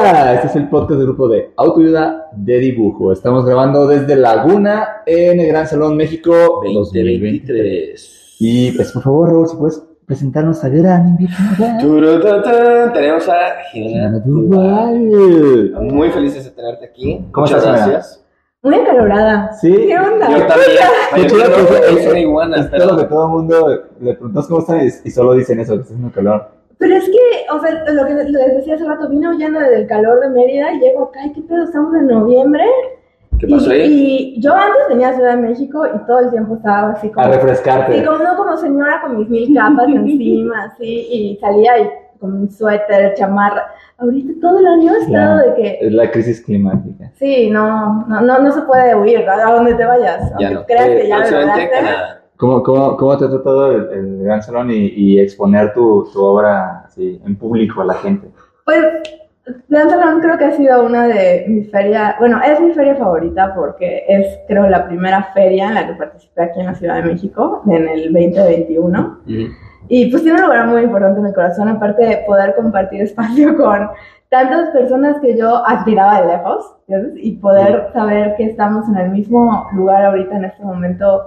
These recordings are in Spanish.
Hola, este es el podcast del grupo de autoayuda de dibujo. Estamos grabando desde Laguna en el Gran Salón México 2023. Y pues por favor, Raúl, si puedes presentarnos a gran invitada. Tenemos a Jimena Duval. Muy felices de tenerte aquí. ¿Cómo Muchas estás, gracias. Muy acalorada. Sí. ¿Qué onda? Yo también. Yo que es- es una iguana, Es todo que el mundo le preguntas cómo están y, y solo dicen eso, que está haciendo calor. Pero es que, o sea, lo que les decía hace rato, vine huyendo del calor de Mérida y llego acá, y qué pedo, estamos en noviembre. ¿qué y, pasó ahí? y yo antes venía a Ciudad de México y todo el tiempo estaba así como... A refrescarte. Sí, como no como señora con mis mil capas encima, así, y salía y con un suéter, chamarra. Ahorita todo el año he estado Claro. de que... Es la crisis climática. Sí, no, no, no, no se puede huir, ¿verdad? a donde te vayas. Ya aunque no. creas que Eh, ya lo. ¿Cómo, cómo, cómo te ha tratado el, el Gran Salón y, y exponer tu, tu obra así, en público a la gente? Pues Gran Salón creo que ha sido una de mis ferias, bueno, es mi feria favorita porque es creo la primera feria en la que participé aquí en la Ciudad de México en el 2021 Ujú. y pues tiene un lugar muy importante en mi corazón, aparte de poder compartir espacio con tantas personas que yo admiraba de lejos ¿sabes? y poder saber que estamos en el mismo lugar ahorita en este momento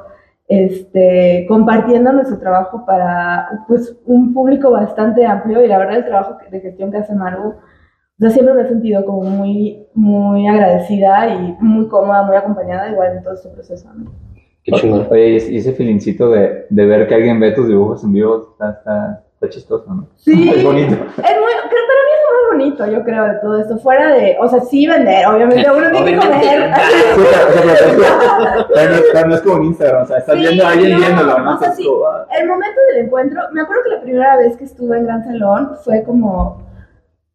este, compartiendo nuestro trabajo para pues, un público bastante amplio y la verdad el trabajo de gestión que hace Maru, o sea, siempre me he sentido como muy, muy agradecida y muy cómoda, muy acompañada igual en todo este proceso. ¿no? Qué chingón. Oye, y ese- filincito de, de ver que alguien ve tus dibujos en vivo está, está, está chistoso, ¿no? Sí. Es bonito. Es muy, creo, lo bonito, yo creo, de todo esto, fuera de, o sea, sí vender, obviamente uno tiene que comer. Sí, o sea, o sea, pero es que- pero no es- como un Instagram, o sea, estás Sí, viendo a alguien viéndolo, ¿no? o sea, sí. ah, El momento del encuentro, me acuerdo que la primera vez que estuve en Gran Salón fue como,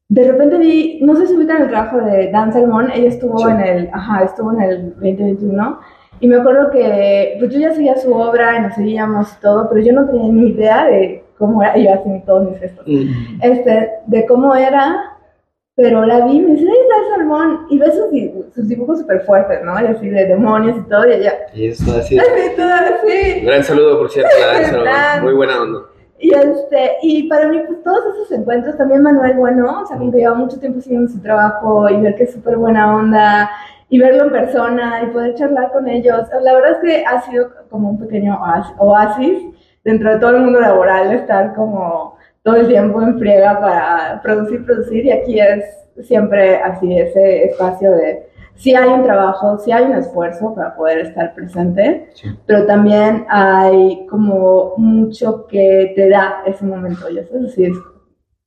de repente vi, no sé si ubican el trabajo de Dan Salmón, ella estuvo Sí. en el, ajá, estuvo en el 2021, y me acuerdo que, pues yo ya seguía su obra y nos seguíamos y todo, pero yo no tenía ni idea de cómo era, y yo así todos mis gestos, Mm. este, de cómo era, pero la vi me dice, ¡ay, Dan Salmón! Y ve sus, di- sus dibujos súper fuertes, ¿no? Y así de demonios y todo, y ella, Y eso así. así, todo así. Gran saludo, por cierto, a Dan Salomón. Dan. Muy buena onda. Y, este, y para mí, pues todos esos encuentros, también Manuel Bueno, o sea, como que lleva mucho tiempo siguiendo su trabajo y ver que es súper buena onda y verlo en persona y poder charlar con ellos. La verdad es que ha sido como un pequeño oas- oasis dentro de todo el mundo laboral, estar como todo el tiempo en friega para producir, producir y aquí es siempre así ese espacio de si hay un trabajo, si hay un esfuerzo para poder estar presente Sí. pero también hay como mucho que te da ese momento, ya sabes, así es.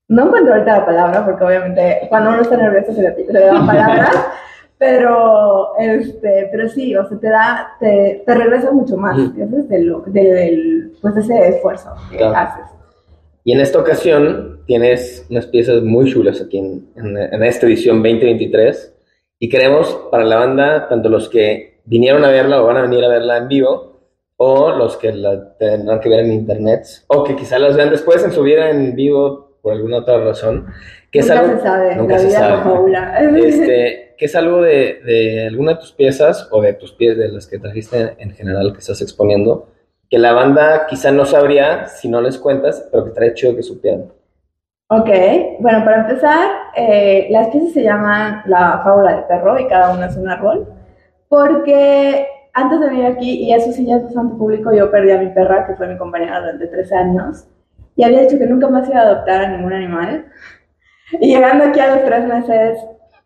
No encuentro ahorita la palabra porque obviamente cuando uno está nervioso se le, se le dan palabras, pero, este, pero sí, o sea, te da, te, te regresa mucho más, Ujú. ya sabes, de lo- de- del, pues ese esfuerzo que Claro. haces. Y en esta ocasión tienes unas piezas muy chulas aquí en, en- en esta edición 2023 y queremos para la banda, tanto los que vinieron a verla o van a venir a verla en vivo, o los que la tendrán que ver en internet, o que quizá las vean después en su vida en vivo por alguna otra razón, que es Nunca algo... se sabe, nunca la se vida sabe. confabula. Este, que es algo de, de alguna de tus piezas o de tus piezas de las que trajiste en general que estás exponiendo, que la banda quizá no sabría si no les cuentas, pero que estaría chido que supieran. Ok, bueno, para empezar, eh, las piezas se llaman La fábula del perro y cada una es un árbol, porque antes de venir aquí, y eso sí ya es bastante público, yo perdí a mi perra, que fue mi compañera durante 13 años, y había dicho que nunca más iba a adoptar a ningún animal. Y llegando aquí a los tres meses,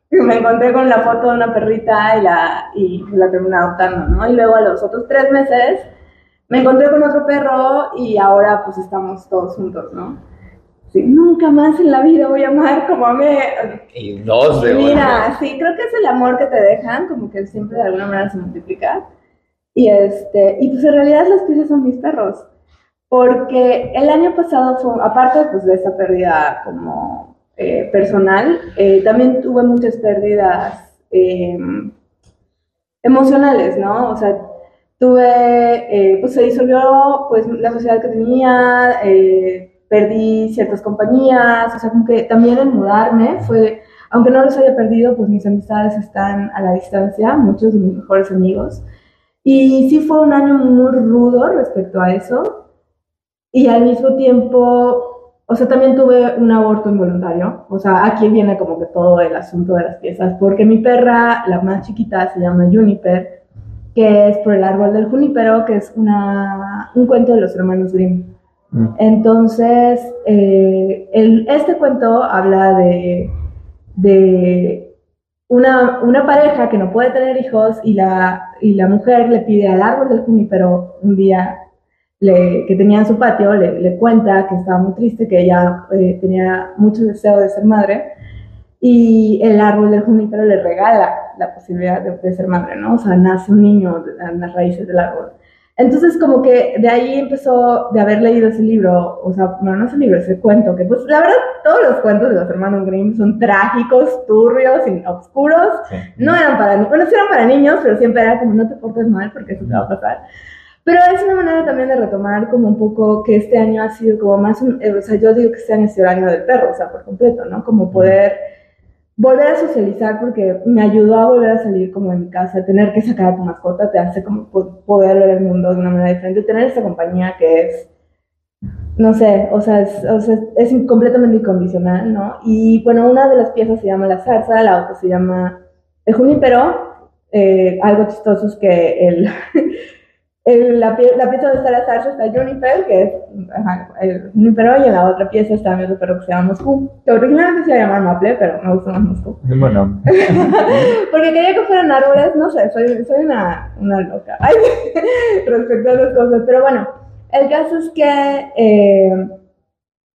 me encontré con la foto de una perrita y la, y la terminé adoptando, ¿no? Y luego a los otros tres meses me encontré con otro perro y ahora pues estamos todos juntos, ¿no? Sí, nunca más en la vida voy a amar como amé. Y dos de Mira, sí, creo que es el amor que te dejan, como que siempre de alguna manera se multiplica. Y este, y pues en realidad las piezas son mis perros. Porque el año pasado fue, aparte pues de esa pérdida como eh, personal, eh, también tuve muchas pérdidas eh, emocionales, ¿no? O sea, tuve, eh, pues se disolvió pues la sociedad que tenía, perdí ciertas compañías, o sea, como que también el mudarme fue, aunque no los haya perdido, pues mis amistades están a la distancia, muchos de mis mejores amigos. Y sí fue un año muy rudo respecto a eso. Y al mismo tiempo o sea, también tuve un aborto involuntario. O sea, aquí viene como que todo el asunto de las piezas, porque mi perra, la más chiquita, se llama Juniper, que es por el árbol del junípero, que es una, un cuento de los hermanos Grimm. Mm. Entonces, eh, el- este cuento habla de, de una, una pareja que no puede tener hijos y la, y la mujer le pide al árbol del junípero un día le- que tenía en su patio, le, le cuenta que estaba muy triste, que ella eh, tenía mucho deseo de ser madre y el árbol del junípero le regala la posibilidad de, de ser madre, ¿no? O sea, nace un niño en las raíces del árbol. Entonces, como que de ahí empezó, de haber leído ese libro, o sea, bueno, no ese libro, ese cuento, que pues la verdad todos los cuentos de los hermanos Grimm son trágicos, turbios, y oscuros, Sí. no eran para niños, bueno, sí eran para niños, pero siempre era como no te portes mal porque eso te va a pasar. Pero es una manera también de retomar como un poco que este año ha sido como más, un- eh, o sea, yo digo que este año ha sido el año del perro, o sea, por completo, ¿no? Como poder volver a socializar porque me ayudó a volver a salir como de mi casa, tener que sacar a tu mascota te hace como po- poder ver el mundo de una manera diferente, tener esta compañía que es, no sé, o sea, es, o sea, es completamente incondicional, ¿no? Y bueno, una de las piezas se llama La Zarza, la otra se llama El Junípero, eh, algo chistoso es que el... el- la, pie- la pieza la zarza está Juniper, que es ajá, el Junipero, y en la otra pieza está mi perro que se llama Moscú, que originalmente se iba a llamar Maple, pero me gusta más Moscú. Bueno, Porque quería que fueran árboles, no sé, soy, soy una, una loca Ay, respecto a esas cosas. Pero bueno, el caso es que, eh,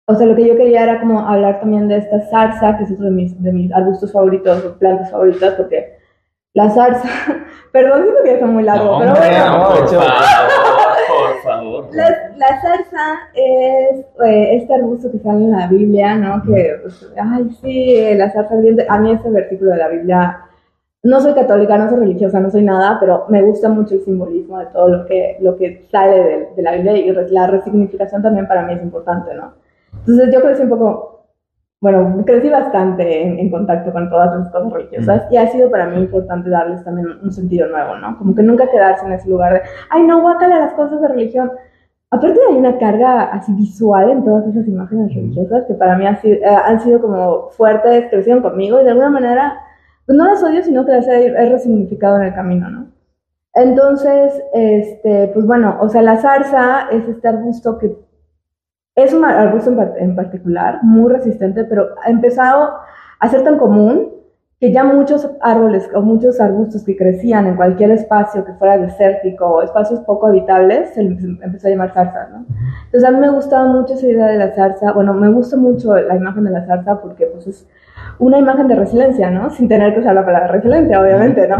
o sea, lo que yo quería era como hablar también de esta zarza, que es otro de mis, de mis arbustos favoritos plantas favoritas, porque la zarza, perdón, siento que ya está muy largo, No, pero hombre, bueno. no, por favor, por favor. La, la zarza es eh, este arbusto que sale en la Biblia, ¿no? Que, pues, ay, sí, la zarza ardiente. A mí ese versículo de la Biblia, no soy católica, no soy religiosa, no soy nada, pero me gusta mucho el simbolismo de todo lo que, lo que sale de, de la Biblia y la resignificación también para mí es importante, ¿no? Entonces yo crecí un poco, bueno, crecí bastante en, en contacto con todas las cosas religiosas y ha sido para mí importante darles también un sentido nuevo, ¿no? Como que nunca quedarse en ese lugar de, ay, no, guácala las cosas de religión. Aparte hay una carga así visual en todas esas imágenes religiosas que para mí ha sido- eh, han sido como fuertes, crecieron conmigo y de alguna manera, pues no las odio, sino que las he, he resignificado en el camino, ¿no? Entonces, este, pues bueno, o sea, la zarza es este arbusto que es un arbusto en, en particular, muy resistente, pero ha empezado a ser tan común que ya muchos árboles o muchos arbustos que crecían en cualquier espacio que fuera desértico o espacios poco habitables, se les empezó a llamar zarza, ¿no? Entonces a mí me gustaba mucho esa idea de la zarza, bueno, me gusta mucho la imagen de la zarza porque pues es una imagen de resiliencia, ¿no? Sin tener que usar la palabra resiliencia, obviamente, ¿no?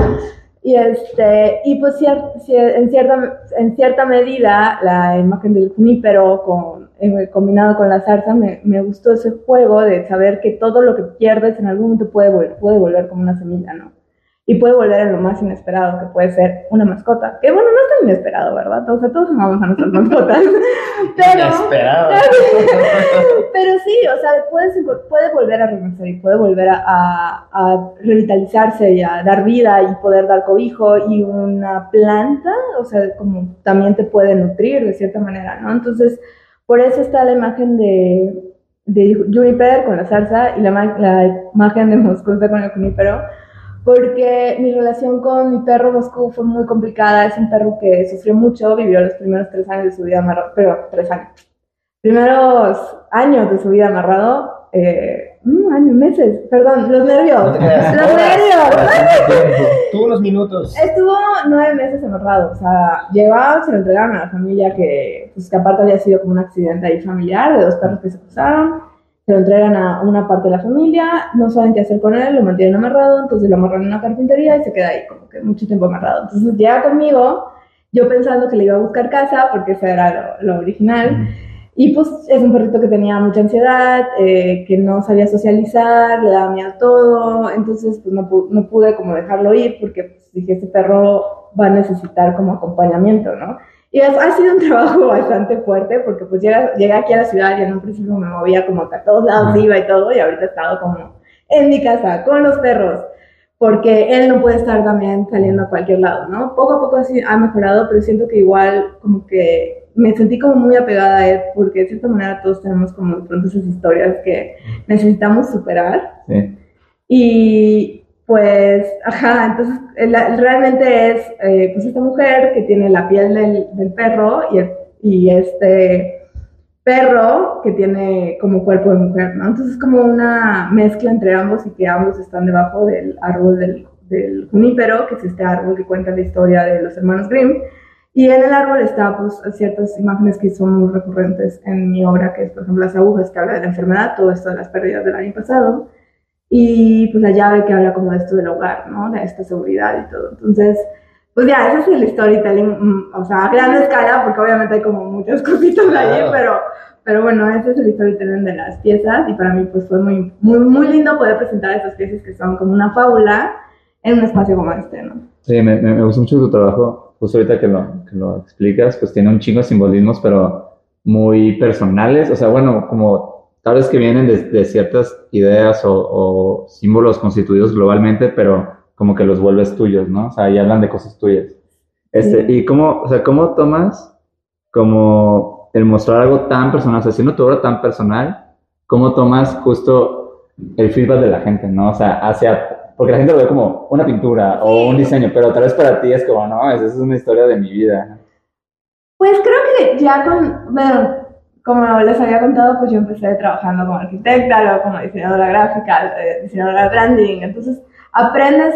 Y, este, y pues cier- en, cierta, en cierta medida la imagen del junípero con, eh, combinado con la zarza me, me gustó ese juego de saber que todo lo que pierdes en algún momento puede, puede volver como una semilla, ¿no? Y puede volver en lo más inesperado, que puede ser una mascota. Que bueno, no es tan inesperado, ¿verdad? O sea, todos amamos a nuestras mascotas. Pero... Inesperado. Pero sí, o sea, puedes, enco- puede volver a renacer y puede volver a, a- a revitalizarse y a dar vida y poder dar cobijo y una planta, o sea, como también te puede nutrir de cierta manera, ¿no? Entonces, por eso está la imagen de, de Juniper con la salsa y la, la imagen de Moscú está con el junípero, porque mi relación con mi perro Moscú fue muy complicada, es un perro que sufrió mucho, vivió los primeros tres años de su vida amarrado, pero tres años primeros años de su vida amarrado, eh, mm, años, meses, perdón, los nervios, No los nervios. Tú unos minutos. Estuvo nueve meses amarrado, o sea, llegaba, se lo entregaron a la familia que, pues, que aparte había sido como un accidente ahí familiar de dos perros que se cruzaron, se lo entregan a una parte de la familia, no saben qué hacer con él, lo mantienen amarrado, entonces lo amarran en una carpintería y se queda ahí como que mucho tiempo amarrado. Entonces llega conmigo, yo pensando que le iba a buscar casa, porque eso era lo, lo original, y pues es un perrito que tenía mucha ansiedad, eh, que no sabía socializar, le daba miedo a todo, entonces pues no, no pude como dejarlo ir porque pues, dije, este perro va a necesitar como acompañamiento, ¿no? Y ha, ha sido un trabajo bastante fuerte porque pues llega, llegué aquí a la ciudad y en un principio me movía como que a todos lados iba y todo y ahorita he estado como en mi casa con los perros. porque él no puede estar también saliendo a cualquier lado, ¿no? Poco a poco así ha mejorado, pero siento que igual como que me sentí como muy apegada a él, porque de cierta manera todos tenemos como de pronto esas historias que necesitamos superar. Sí. Y pues, ajá, entonces el- realmente es eh, pues esta mujer que tiene la piel del, del perro y este perro que tiene como cuerpo de mujer, ¿no? Entonces es como una mezcla entre ambos y que ambos están debajo del árbol del, del junípero, que es este árbol que cuenta la historia de los hermanos Grimm. Y en el árbol está pues ciertas imágenes que son muy recurrentes en mi obra, que es por ejemplo las agujas que habla de la enfermedad, todo esto de las pérdidas del año pasado, y pues la llave que habla como de esto del hogar, ¿no? De esta seguridad y todo. Entonces, pues ya, ese es el storytelling, mm, o sea, a gran escala, porque obviamente hay como muchas cositas Claro. pero, pero bueno, ese es el storytelling de las piezas y para mí pues fue muy, muy, muy lindo poder presentar estas piezas que son como una fábula en un espacio como este, ¿no? Sí, me, me, me gustó mucho tu trabajo. Justo ahorita que lo, que lo explicas, pues tiene un chingo de simbolismos, pero muy personales. O sea, bueno, como tal vez que vienen de, de ciertas ideas o, o símbolos constituidos globalmente, pero como que los vuelves tuyos, ¿no? O sea, y hablan de cosas tuyas. Este, Sí. y cómo, o sea, cómo tomas como el mostrar algo tan personal, o sea, siendo tu obra tan personal, cómo tomas justo el feedback de la gente, ¿no? O sea, hacia, porque la gente lo ve como una pintura o un diseño, pero tal vez para ti es como, no, esa es una historia de mi vida. Pues creo que ya con, bueno, como les había contado, pues yo empecé trabajando como arquitecta, luego como diseñadora gráfica, eh, diseñadora de branding, entonces aprendes,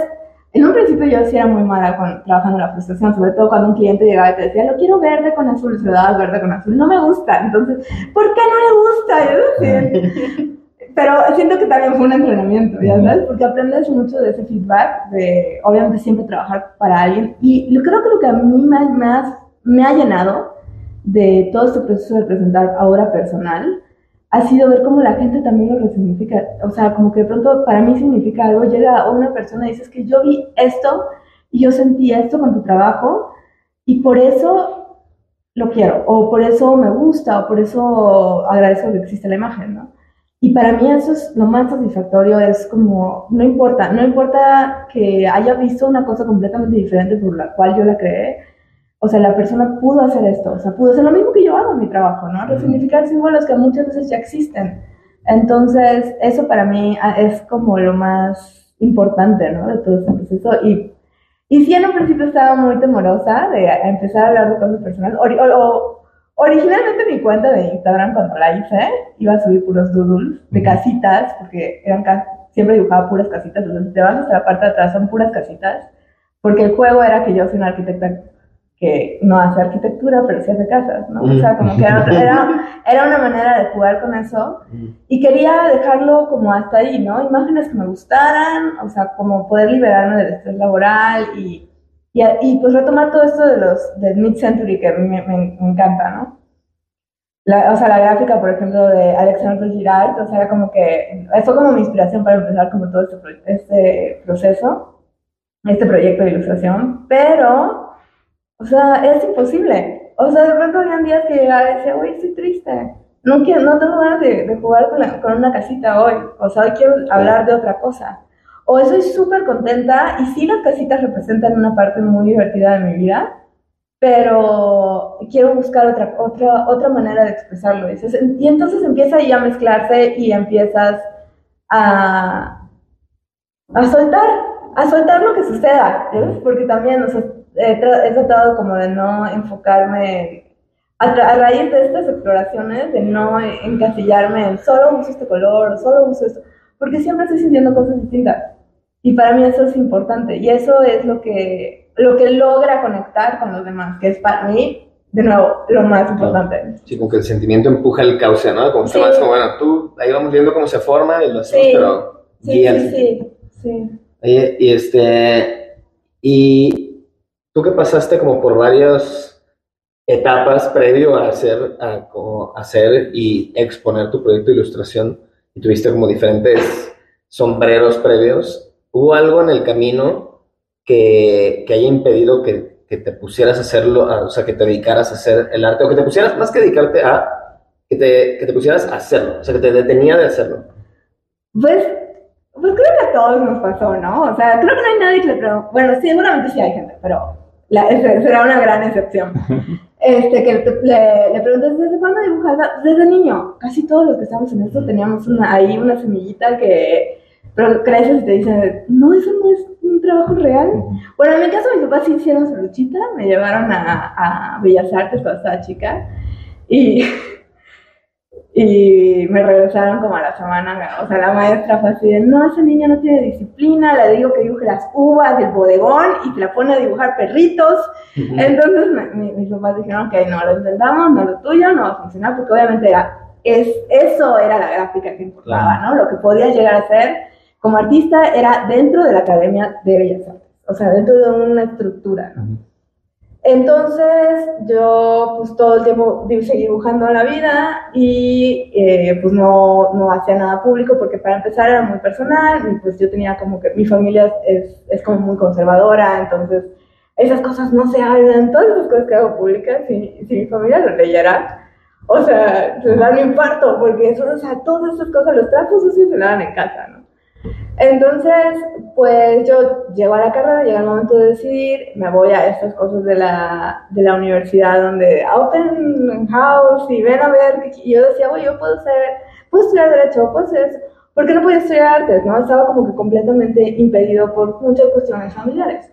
en un principio yo sí era muy mala con, trabajando en la frustración, sobre todo cuando un cliente llegaba y te decía, lo quiero verde con azul, se lo dabas verde con azul, no me gusta, entonces, ¿por qué no me gusta? Yo pero siento que también fue un entrenamiento, ¿ya sabes? Porque aprendes mucho de ese feedback, de obviamente siempre trabajar para alguien. Y lo- creo que lo que a mí me ha, me ha llenado de todo este proceso de presentar ahora personal ha sido ver cómo la gente también lo resignifica. O sea, como que de pronto para mí significa algo, llega una persona y dices que yo vi esto y yo sentí esto con tu trabajo y por eso lo quiero, o por eso me gusta, o por eso agradezco que existe la imagen, ¿no? Y para mí eso es lo más satisfactorio, es como, no importa, no importa que haya visto una cosa completamente diferente por la cual yo la creé, o sea, la persona pudo hacer esto, o sea, pudo hacer lo mismo que yo hago en mi trabajo, ¿no? Resignificar símbolos que muchas veces ya existen. Entonces, eso para mí ah, es como lo más importante, ¿no? De todo este proceso. Y, y sí, en un principio estaba muy temorosa de a- empezar a hablar de cosas personales. O- o- originalmente mi cuenta de Instagram, cuando la hice, iba a subir puros doodles de casitas, porque eran siempre dibujaba puras casitas. Entonces, te vas hasta la parte de atrás, son puras casitas. Porque el juego era que yo soy una arquitecta que no hace arquitectura, pero sí hace casas, ¿no? O sea, como que era, otra- era, era una manera de jugar con eso. Y quería dejarlo como hasta ahí, ¿no? Imágenes que me gustaran, o sea, como poder liberarme del estrés laboral y, y, y, pues retomar todo esto de los del mid-century que a mí me, me- me encanta, ¿no? La, o sea, la gráfica, por ejemplo, de Alexandre Girard, o sea, era como que fue como mi inspiración para empezar como todo este, este proceso, este proyecto de ilustración, pero, o sea, es imposible. O sea, de pronto habían días que llegaba y decía, uy, estoy triste. No, quiero, no tengo ganas de, de jugar con, la- con una casita hoy. O sea, hoy quiero hablar de otra cosa. O estoy súper contenta y sí las casitas representan una parte muy divertida de mi vida, pero quiero buscar otra, otra, otra manera de expresarlo. Y entonces, empieza ahí a mezclarse y empiezas a, a soltar, a soltar lo que suceda, ¿sabes? Porque también, o sea, he, tra- he tratado como de no enfocarme en- a, a raíz de estas exploraciones, de no encasillarme en solo uso este color, solo uso esto, porque siempre estoy sintiendo cosas distintas. Y para mí eso es importante. Y eso es lo que, lo que logra conectar con los demás, que es para mí, de nuevo, lo más importante. Sí, como que el sentimiento empuja el cauce, ¿no? Como Sí. más como, bueno, tú, ahí vamos viendo cómo se forma y lo hacemos, Sí. pero Sí, guía el sí, sí, sí. Oye, y este, y tú que pasaste como por varias etapas previo a hacer, a como hacer y exponer tu proyecto de ilustración, y tuviste como diferentes sombreros previos, ¿hubo algo en el camino que, que haya impedido que, que te pusieras a hacerlo, a- o sea, que te dedicaras a hacer el arte, o que te pusieras, más que dedicarte a, que te, que te pusieras a hacerlo, o sea, que te detenía de hacerlo? Pues Pues creo que a todos nos pasó, ¿no? O sea, creo que no hay nadie que le pregunte. Bueno, seguramente sí hay gente, pero la, será una gran excepción. Este, que le, le preguntas, ¿desde cuándo dibujas? Desde niño. Casi todos los que estamos en esto teníamos una, ahí una semillita que pero creces y te dicen, no, eso no es un trabajo real. Bueno, en mi caso, mis papás sí hicieron su luchita, me llevaron a, a Bellas Artes cuando estaba chica y y me regresaron como a la semana, o sea, la maestra fue así de, no, esa niña no tiene disciplina, le digo que dibuje las uvas del bodegón y que la pone a dibujar perritos. Entonces mis papás dijeron, ok, no, lo intentamos, no lo tuyo, no va a funcionar, porque obviamente era, es, eso era la gráfica que importaba, ¿no? Lo que podía llegar a ser como artista era dentro de la Academia de Bellas Artes, o sea, dentro de una estructura, ¿no? Entonces yo pues todo el tiempo seguí dibujando la vida y eh, pues no, no, hacía nada público porque para empezar era muy personal y pues yo tenía como que mi familia es, es como muy conservadora, entonces esas cosas no se hablan, todas esas cosas que hago públicas, si, si mi familia lo leyera, o sea, se dan un infarto porque eso, o sea, todas esas cosas, los trapos sucios se dan en casa, ¿no? Entonces, pues yo llego a la carrera, llega el momento de decidir, me voy a estas cosas de la, de la universidad donde open house y ven a ver, y yo decía, oye, yo puedo ser, puedo estudiar derecho, puedo ser ¿por qué no podía estudiar artes? ¿no? Estaba como que completamente impedido por muchas cuestiones familiares.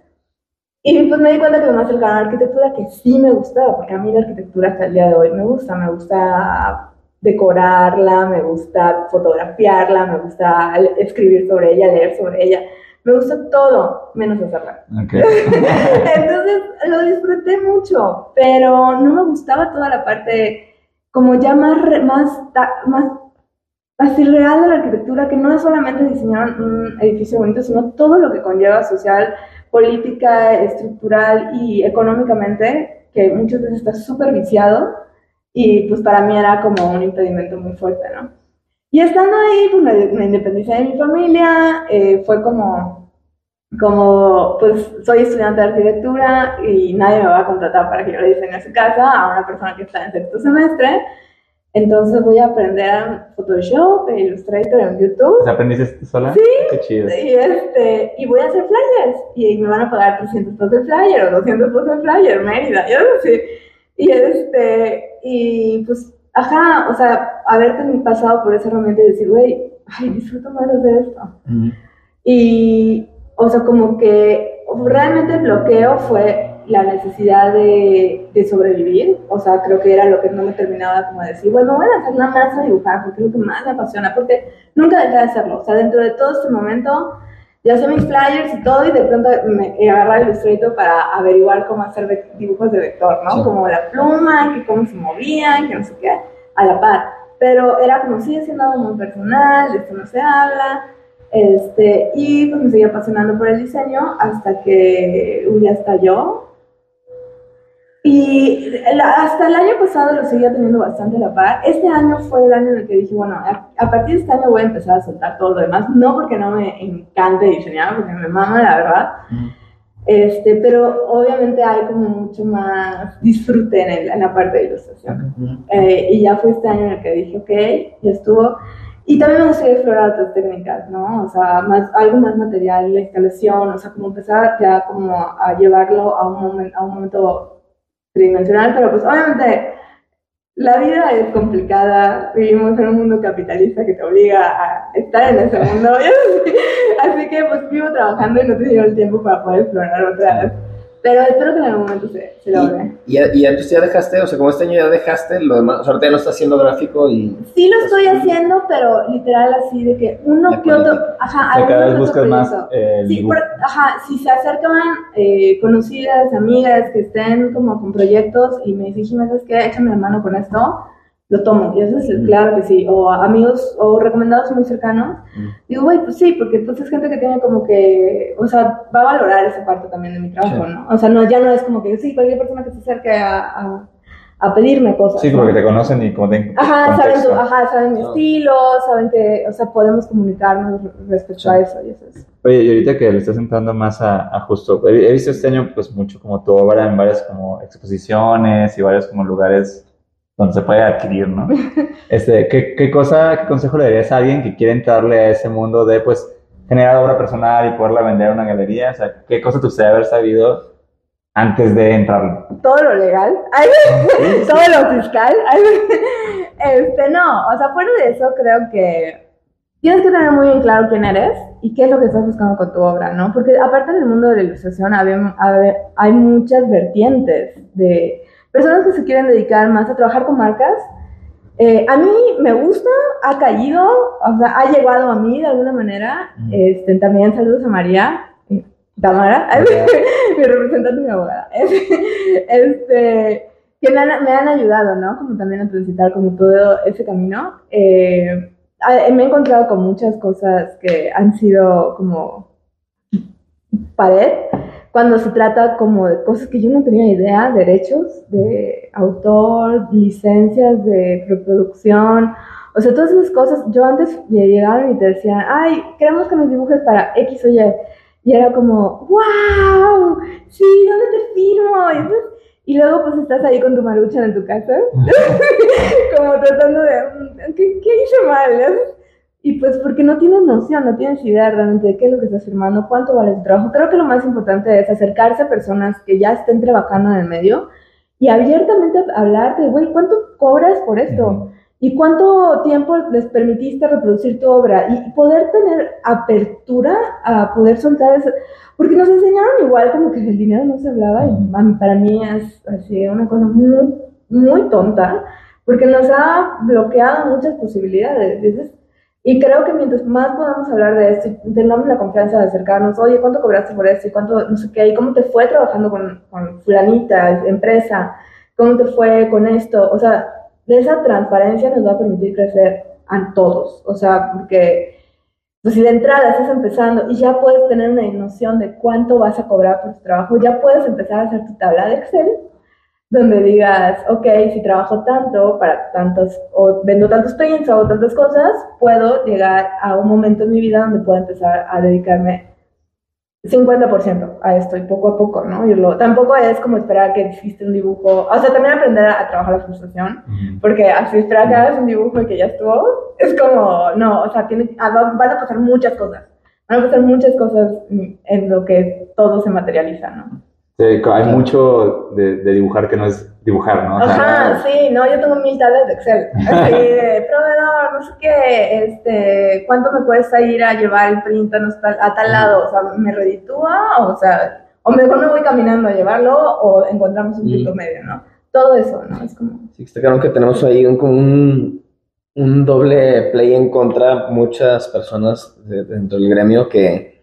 Y pues me di cuenta que me acercaba a la arquitectura que sí me gustaba, porque a mí la arquitectura hasta el día de hoy me gusta, me gusta decorarla, me gusta fotografiarla, me gusta escribir sobre ella, leer sobre ella. Me gusta todo, menos hacerla. Entonces lo disfruté mucho, pero no me gustaba toda la parte como ya más, más, más así real de la arquitectura, que no es solamente diseñar un edificio bonito, sino todo lo que conlleva social, política, estructural y económicamente, que muchas veces está súper viciado y pues para mí era como un impedimento muy fuerte, ¿no? Y estando ahí, pues me, me independicé de mi familia, eh, fue como, como, pues soy estudiante de arquitectura y nadie me va a contratar para que yo le diseñe su casa a una persona que está en sexto semestre. Entonces voy a aprender Photoshop Illustrator en YouTube. ¿Te aprendiste sola? Sí. Qué chido. Y, este, y voy a hacer flyers. Y me van a pagar 300 pesos de flyer o 200 pesos de flyer, Mérida, yo no sé. Y este, y pues, ajá, o sea, haberte pasado por ese momento y decir, güey, ay, disfruto más de esto. Y, o sea, como que realmente el bloqueo fue la necesidad de, de, sobrevivir, o sea, creo que era lo que no me terminaba como de decir, bueno, voy a hacer nada más a dibujar, porque es lo que más me apasiona, porque nunca dejé de hacerlo, o sea, dentro de todo este momento ya hacía mis flyers y todo, y de pronto me agarraba el Illustrator para averiguar cómo hacer dibujos de vector, ¿no? Como la pluma, que cómo se movían, que no sé qué, a la par. Pero era como, sigue siendo algo muy personal, esto no se habla, este, y pues me seguía apasionando por el diseño hasta que un día estalló y hasta el año pasado lo seguía teniendo bastante la par. Este año fue el año en el que dije, bueno, a, partir de este año voy a empezar a soltar todo lo demás. No porque no me encante diseñar, porque me mama, la verdad. Este, pero obviamente hay como mucho más disfrute en, en la parte de ilustración. Eh, y ya fue este año en el que dije, ok, ya estuvo. Y también me gustaría explorar otras técnicas, ¿no? O sea, más, algo más material, la instalación, o sea, como empezar ya como a llevarlo a un, momento, a un momento tridimensional, pero pues obviamente la vida es complicada, vivimos en un mundo capitalista que te obliga a estar en ese mundo, así que pues vivo trabajando y no tengo el tiempo para poder explorar otras pero espero que en algún momento se, se logre. ¿Y, y, entonces ya dejaste, o sea, como este año ya dejaste lo demás, o sea, ahorita ya no estás haciendo gráfico y... Sí lo estoy haciendo, pero literal así de que uno que otro, ajá, cada vez buscas más eh, sí, ajá, si se acercan eh, conocidas, amigas que estén como con proyectos y me dicen, ¿sabes qué? Échame la mano con esto lo tomo. Y eso es claro que sí. O amigos o recomendados muy cercanos. Digo, güey, pues sí, porque entonces es gente que tiene como que, o sea, va a valorar esa parte también de mi trabajo, ¿no? O sea, no, ya no es como que, sí, cualquier persona que se acerque a, a, pedirme cosas. Sí, porque te conocen y como te Ajá, saben, tu, ajá, saben mi estilo, saben que, o sea, podemos comunicarnos respecto a eso y eso es. Oye, y ahorita que le estás entrando más a, a justo, he, visto este año pues mucho como tu obra en varias como exposiciones y varios como lugares donde se puede adquirir, ¿no? Este, ¿qué, ¿Qué cosa, qué consejo le darías a alguien que quiere entrarle a ese mundo de, pues, generar obra personal y poderla vender a una galería? O sea, ¿qué cosa te gustaría haber sabido antes de entrar? Todo lo legal, ay, todo lo fiscal. ay, Este, no, o sea, fuera de eso creo que tienes que tener muy bien claro quién eres y qué es lo que estás buscando con tu obra, ¿no? Porque aparte en el mundo de la ilustración habe- hay muchas vertientes de personas que se quieren dedicar más a trabajar con marcas. Eh, a mí me gusta, ha caído, o sea, ha llegado a mí de alguna manera. Este, también saludos a María, Tamara, mi representante y mi abogada. Este, que me han, me han ayudado, ¿no? Como también a transitar como todo ese camino. Eh, me he encontrado con muchas cosas que han sido como pared cuando se trata como de cosas que yo no tenía idea, derechos de autor, licencias de preproducción, o sea, todas esas cosas, yo antes me llegaban y te decían, ay, queremos que nos dibujes para X o Y, y era como, wow, sí, ¿dónde te firmo? Y, luego pues estás ahí con tu maruchan en tu casa, como tratando de, "Mm, ¿qué, qué hice mal? Y pues porque no tienes noción, no tienes idea realmente de qué es lo que estás firmando, cuánto vale tu trabajo. Creo que lo más importante es acercarse a personas que ya estén trabajando en el medio y abiertamente hablar de, güey, ¿cuánto cobras por esto? ¿Y cuánto tiempo les permitiste reproducir tu obra? Y poder tener apertura a poder soltar eso. Porque nos enseñaron igual como que el dinero no se hablaba y para mí es así una cosa muy, muy tonta porque nos ha bloqueado muchas posibilidades. Dices, y creo que mientras más podamos hablar de esto y tengamos la confianza de acercarnos, oye, ¿cuánto cobraste por esto? ¿Y cuánto, no sé qué? ¿Y cómo te fue trabajando con, con fulanita, empresa? ¿Cómo te fue con esto? O sea, esa transparencia nos va a permitir crecer a todos. O sea, porque pues, si de entrada estás empezando y ya puedes tener una noción de cuánto vas a cobrar por tu trabajo, ya puedes empezar a hacer tu tabla de Excel donde digas, ok, si trabajo tanto para tantos, o vendo tantos prints o tantas cosas, puedo llegar a un momento en mi vida donde pueda empezar a dedicarme 50% a esto y poco a poco, ¿no? Irlo, tampoco es como esperar que hiciste un dibujo, o sea, también aprender a, a trabajar la frustración, porque así esperar que hagas un dibujo y que ya estuvo, es como, no, o sea, tiene, ah, va- van a pasar muchas cosas, van a pasar muchas cosas en lo que todo se materializa, ¿no? Sí, hay mucho de, de dibujar que no es dibujar, ¿no? O sea, Ajá, sí, no, yo tengo mil tablas de Excel. Así de proveedor, no sé qué, este, ¿cuánto me cuesta ir a llevar el print a, tal- a tal lado? O sea, ¿me reditúa? O sea, o mejor me voy caminando a llevarlo o encontramos un punto Mm. medio, ¿no? Todo eso, ¿no? Es como... Sí, está claro que tenemos ahí un, como un, un doble play en contra muchas personas de- dentro del gremio que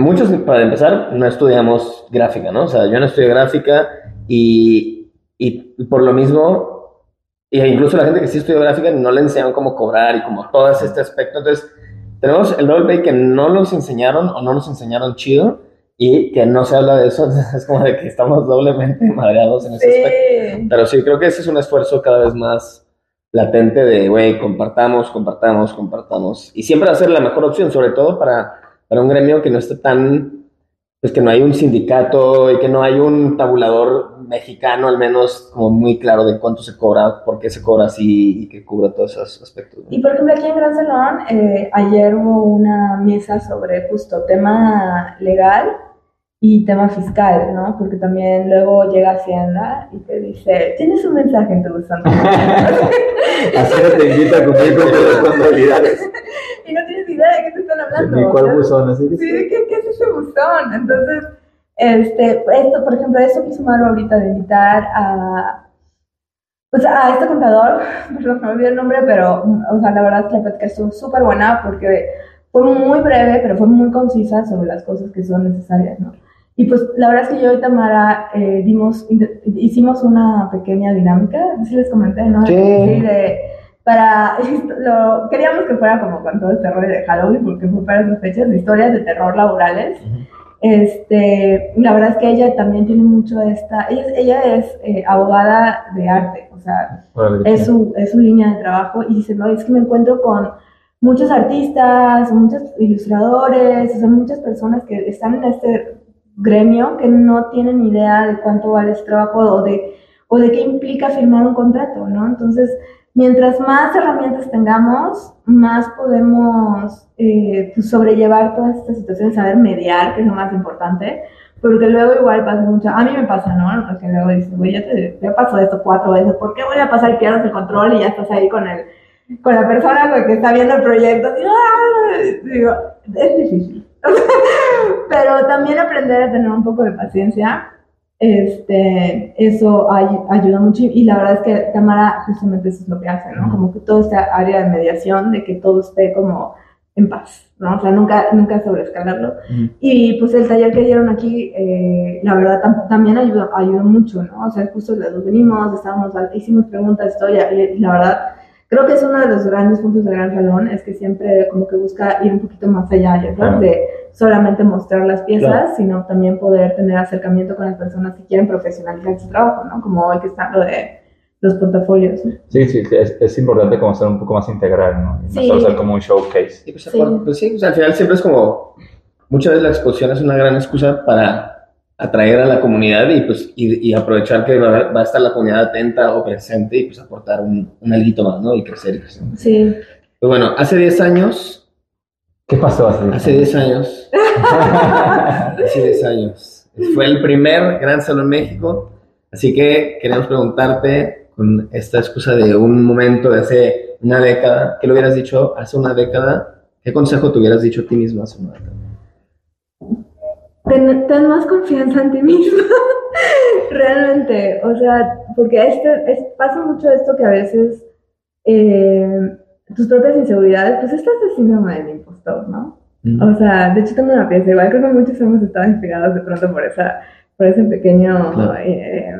muchos, para empezar, no estudiamos gráfica, ¿no? O sea, yo no estudio gráfica y, y por lo mismo, e incluso la gente que sí estudió gráfica no le enseñaron cómo cobrar y como todo este aspecto. Entonces, tenemos el doble play que no nos enseñaron o no nos enseñaron chido y que no se habla de eso. Es como de que estamos doblemente madreados en ese aspecto. Pero sí, creo que ese es un esfuerzo cada vez más latente de, güey, compartamos, compartamos, compartamos. Y siempre va a ser la mejor opción, sobre todo para, para un gremio que no esté tan, pues que no hay un sindicato y que no hay un tabulador mexicano, al menos como muy claro de cuánto se cobra, por qué se cobra así y que cubra todos esos aspectos. Y por ejemplo, aquí en Gran Salón, eh, ayer hubo una mesa sobre justo tema legal y tema fiscal, ¿no? Porque también luego llega Hacienda y te dice, tienes un mensaje en tu buzón. Hacienda te invita a cumplir con tus responsabilidades. y no tienes idea de qué te están hablando. Ni cuál buzón, así que Sí. ¿qué, qué es ese buzón? Entonces, este, esto, por ejemplo, esto que hizo Maru ahorita de invitar a, pues a este contador, perdón, no me olvidé el nombre, pero, o sea, la verdad es que la plática estuvo súper buena porque fue muy breve, pero fue muy concisa sobre las cosas que son necesarias, ¿no? Y pues la verdad es que yo y Tamara eh, dimos, hicimos una pequeña dinámica, sí les comenté, ¿no? Sí. de, para, lo, queríamos que fuera como con todo este rollo de Halloween, porque fue para esas fechas de historias de terror laborales. Este, la verdad es que ella también tiene mucho esta, ella, ella es eh, abogada de arte, o sea, es su, es su línea de trabajo y dice, no, es que me encuentro con muchos artistas, muchos ilustradores, o sea, muchas personas que están en este gremio que no tienen idea de cuánto vale su trabajo o de, o de qué implica firmar un contrato, ¿no? Entonces, mientras más herramientas tengamos, más podemos eh, pues, sobrellevar todas estas situaciones, saber mediar, que es lo más importante, porque luego igual pasa mucho, a mí me pasa, ¿no? Porque luego dices, güey, ya, te, ya pasó esto cuatro veces, ¿por qué voy a pasar y pierdes el control y ya estás ahí con el con la persona que está viendo el proyecto? Digo, es difícil. Pero también aprender a tener un poco de paciencia este, eso ay, ayuda mucho y la verdad es que Tamara justamente eso es lo que hace, ¿no? Como que todo esta área de mediación, de que todo esté como en paz, ¿no? O sea, nunca, nunca sobreescalarlo. Y pues el taller que dieron aquí, eh, la verdad también ayudó, ayudó mucho, ¿no? O sea, justo de los venimos, estábamos, hicimos preguntas, historia, y la verdad creo que es uno de los grandes puntos del Gran Salón, es que siempre como que busca ir un poquito más allá, ¿no? De solamente mostrar las piezas, sino también poder tener acercamiento con las personas que quieren profesionalizar su trabajo, ¿no? Como hoy que está lo de los portafolios. Sí, sí, es, es, importante como ser un poco más integral, ¿no? Y no solo ser como un showcase. Pues, sí, pues, sí. Pues, al final siempre es como, muchas veces la exposición es una gran excusa para atraer a la comunidad y, pues, y, aprovechar que va, a estar la comunidad atenta o presente y pues aportar un, un algo más, ¿no? Y crecer. Sí. Pues bueno, hace 10 años... ¿Qué pasó hace 10 Hace 10 años. hace 10 años. Fue el primer Gran Salón México, así que queremos preguntarte con esta excusa de un momento de hace una década, ¿qué le hubieras dicho hace una década? ¿Qué consejo te hubieras dicho a ti mismo hace una década? ten, más confianza en ti mismo. Realmente, o sea, porque este, es, pasa mucho esto que a veces eh, tus propias inseguridades, pues estás de síndrome del impostor, ¿no? Mm. O sea, de hecho tengo una pieza, igual creo que muchos hemos estado inspirados de pronto por, esa, por ese pequeño eh,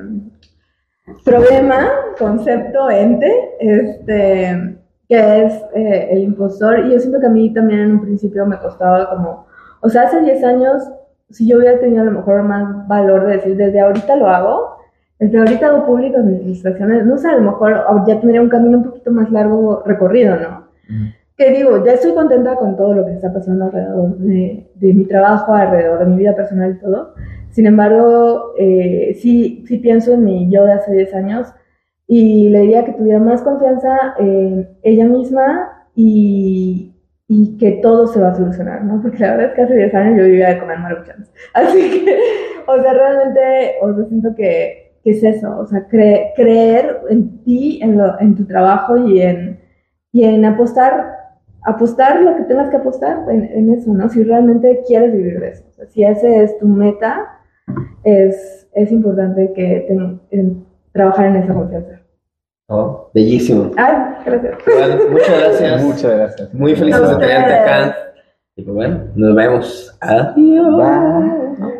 problema, concepto, ente, este, que es eh, el impostor. Y yo siento que a mí también en un principio me costaba como, o sea, hace 10 años si yo hubiera tenido a lo mejor más valor de decir, desde ahorita lo hago, desde ahorita hago públicas mis ilustraciones, no sé, a lo mejor ya tendría un camino un poquito más largo recorrido, ¿no? Que digo, ya estoy contenta con todo lo que está pasando alrededor de, mi trabajo, alrededor de mi vida personal y todo. Sin embargo, eh, sí, sí pienso en mi yo de hace 10 años y le diría que tuviera más confianza en ella misma y, y que todo se va a solucionar, ¿no? Porque la verdad es que hace 10 años yo vivía de comer maruchans. Así que, o sea, realmente, o sea, siento que, que es eso, o sea, creer en ti, en, lo, en tu trabajo y en, y en apostar, apostar lo que tengas que apostar en, en eso, ¿no? Si realmente quieres vivir de eso. O sea, si ese es tu meta, es, es importante que ten, trabajar en esa confianza. Oh, bellísimo. Ay, gracias. muchas gracias. Muchas gracias. Muy felices de tenerte acá. Y pues bueno, nos vemos. Adiós.